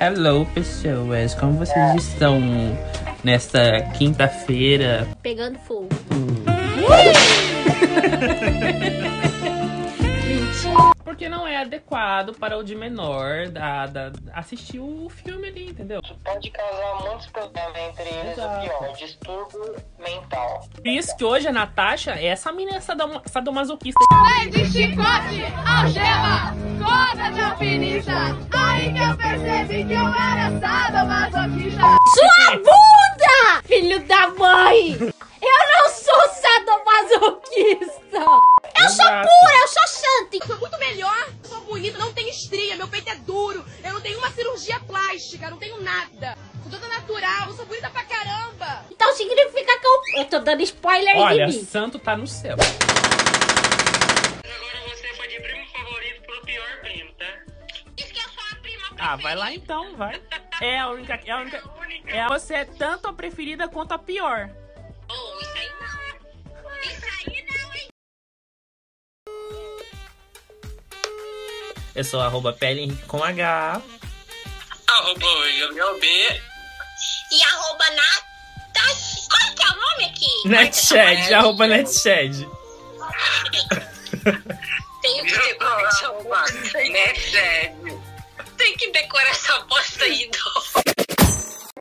Hello, pessoas, como vocês estão nesta quinta-feira? Pegando fogo. Porque não é adequado para o de menor da, da- assistir o filme ali, entendeu? pode causar muitos problemas entre eles, Exato. o pior, distúrbio mental. Por isso que hoje a Natasha é essa menina sadoma- sadomasoquista. de chicote, algema, corda de alpinista. Aí que eu percebi que eu era sadomasoquista. Sua bunda! Filho da mãe! Eu não sou sadomasoquista! Eu sou pura, eu sou santa! Sou muito melhor, sou bonita, não tenho estria, meu peito é duro, eu não tenho uma cirurgia plástica, não tenho nada. Sou toda natural, sou bonita pra caramba. Então significa que eu, eu tô dando spoiler Olha, de mim. santo tá no céu. Ah, vai lá então, vai. É a única. É a única. É a você é tanto a preferida quanto a pior. É. Eu sou arroba pele com H. Arroba meu B. E arroba Natasha. Qual que é o nome aqui? Netshed, arroba Netshed. Tem o que Netshed. boss 的一刀